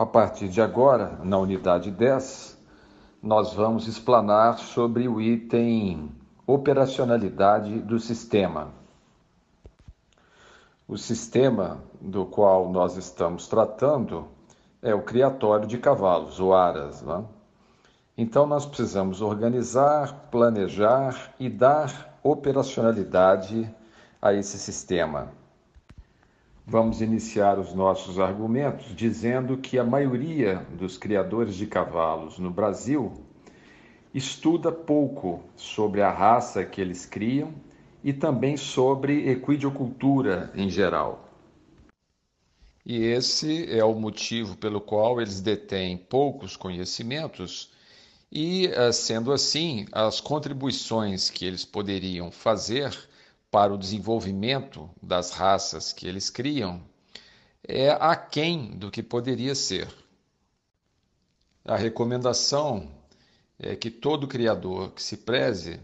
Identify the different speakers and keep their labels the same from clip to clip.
Speaker 1: A partir de agora, na unidade 10, nós vamos explanar sobre o item operacionalidade do sistema. O sistema do qual nós estamos tratando é o criatório de cavalos, o ARAS. Né? Então, nós precisamos organizar, planejar e dar operacionalidade a esse sistema. Vamos iniciar os nossos argumentos dizendo que a maioria dos criadores de cavalos no Brasil estuda pouco sobre a raça que eles criam e também sobre equidiocultura em geral. E esse é o motivo pelo qual eles detêm poucos conhecimentos, e, eh, sendo assim, as contribuições que eles poderiam fazer para o desenvolvimento das raças que eles criam é aquém do que poderia ser. A recomendação é que todo criador que se preze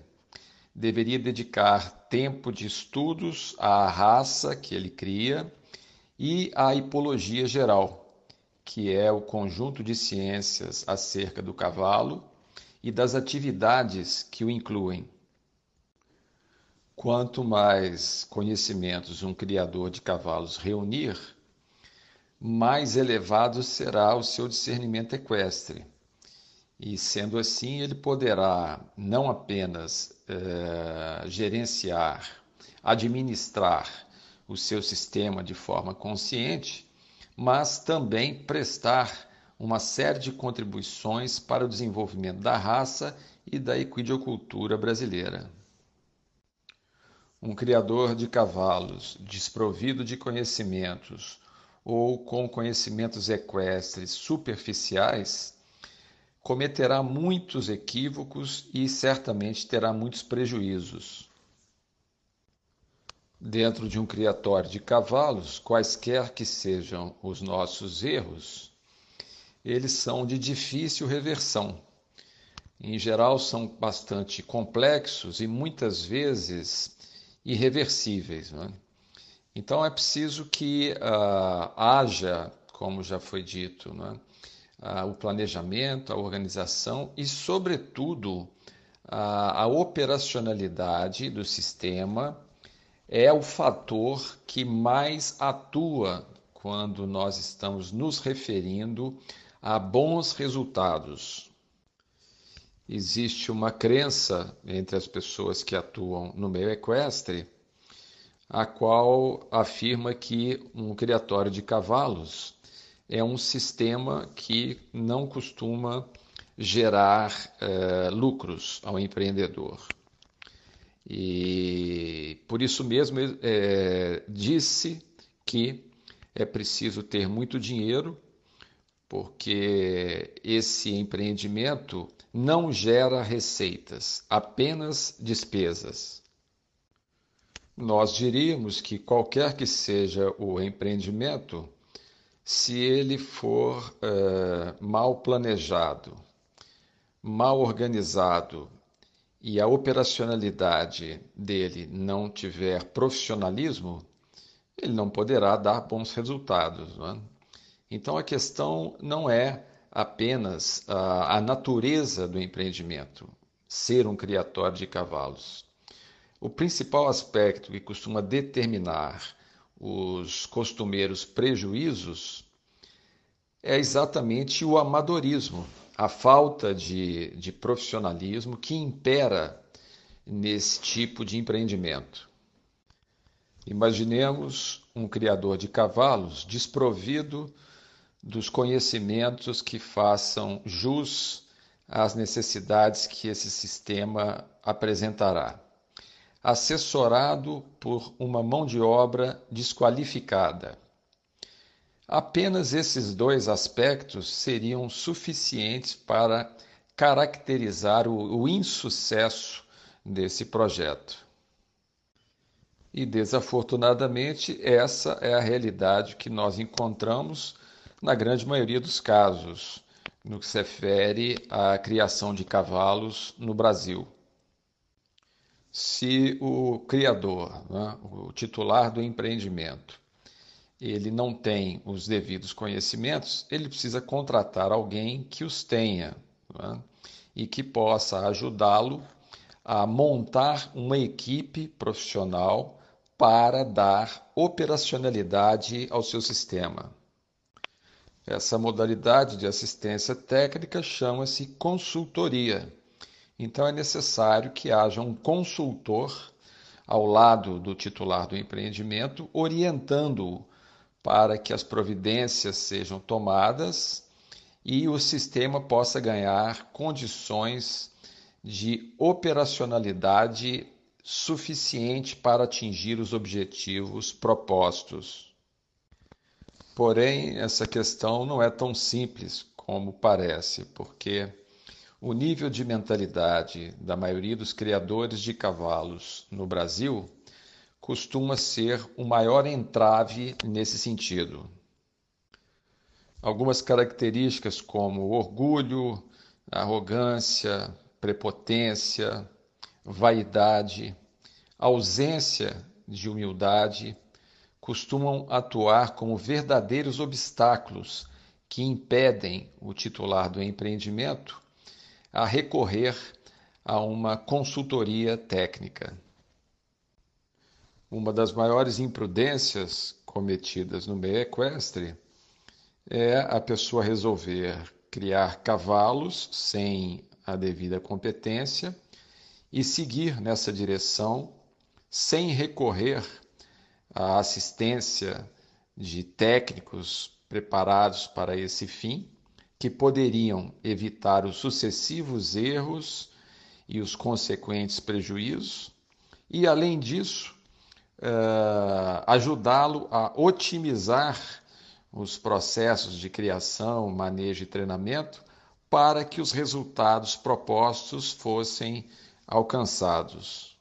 Speaker 1: deveria dedicar tempo de estudos à raça que ele cria e à hipologia geral, que é o conjunto de ciências acerca do cavalo e das atividades que o incluem. Quanto mais conhecimentos um criador de cavalos reunir, mais elevado será o seu discernimento equestre. E sendo assim, ele poderá não apenas eh, gerenciar, administrar o seu sistema de forma consciente, mas também prestar uma série de contribuições para o desenvolvimento da raça e da equidiocultura brasileira. Um criador de cavalos desprovido de conhecimentos ou com conhecimentos equestres superficiais cometerá muitos equívocos e certamente terá muitos prejuízos. Dentro de um criatório de cavalos, quaisquer que sejam os nossos erros, eles são de difícil reversão. Em geral, são bastante complexos e muitas vezes irreversíveis. Né? Então, é preciso que uh, haja, como já foi dito, né? uh, o planejamento, a organização e, sobretudo, uh, a operacionalidade do sistema é o fator que mais atua quando nós estamos nos referindo a bons resultados. Existe uma crença entre as pessoas que atuam no meio equestre, a qual afirma que um criatório de cavalos é um sistema que não costuma gerar eh, lucros ao empreendedor. E por isso mesmo é, disse que é preciso ter muito dinheiro, porque esse empreendimento não gera receitas, apenas despesas. Nós diríamos que qualquer que seja o empreendimento, se ele for é, mal planejado, mal organizado e a operacionalidade dele não tiver profissionalismo, ele não poderá dar bons resultados. Não é? Então a questão não é apenas a, a natureza do empreendimento, ser um criatório de cavalos. O principal aspecto que costuma determinar os costumeiros prejuízos é exatamente o amadorismo, a falta de, de profissionalismo que impera nesse tipo de empreendimento. Imaginemos um criador de cavalos desprovido dos conhecimentos que façam jus às necessidades que esse sistema apresentará. Assessorado por uma mão de obra desqualificada. Apenas esses dois aspectos seriam suficientes para caracterizar o, o insucesso desse projeto. E desafortunadamente, essa é a realidade que nós encontramos na grande maioria dos casos, no que se refere à criação de cavalos no Brasil. Se o criador, né, o titular do empreendimento, ele não tem os devidos conhecimentos, ele precisa contratar alguém que os tenha é? e que possa ajudá-lo a montar uma equipe profissional para dar operacionalidade ao seu sistema. Essa modalidade de assistência técnica chama-se consultoria. Então é necessário que haja um consultor ao lado do titular do empreendimento, orientando-o para que as providências sejam tomadas e o sistema possa ganhar condições de operacionalidade suficiente para atingir os objetivos propostos. Porém, essa questão não é tão simples como parece, porque o nível de mentalidade da maioria dos criadores de cavalos no Brasil costuma ser o maior entrave nesse sentido. Algumas características como orgulho, arrogância, prepotência, vaidade, ausência de humildade costumam atuar como verdadeiros obstáculos que impedem o titular do empreendimento a recorrer a uma consultoria técnica. Uma das maiores imprudências cometidas no meio equestre é a pessoa resolver criar cavalos sem a devida competência e seguir nessa direção sem recorrer à assistência de técnicos preparados para esse fim, que poderiam evitar os sucessivos erros e os consequentes prejuízos, e, além disso, uh, ajudá-lo a otimizar os processos de criação, manejo e treinamento para que os resultados propostos fossem alcançados.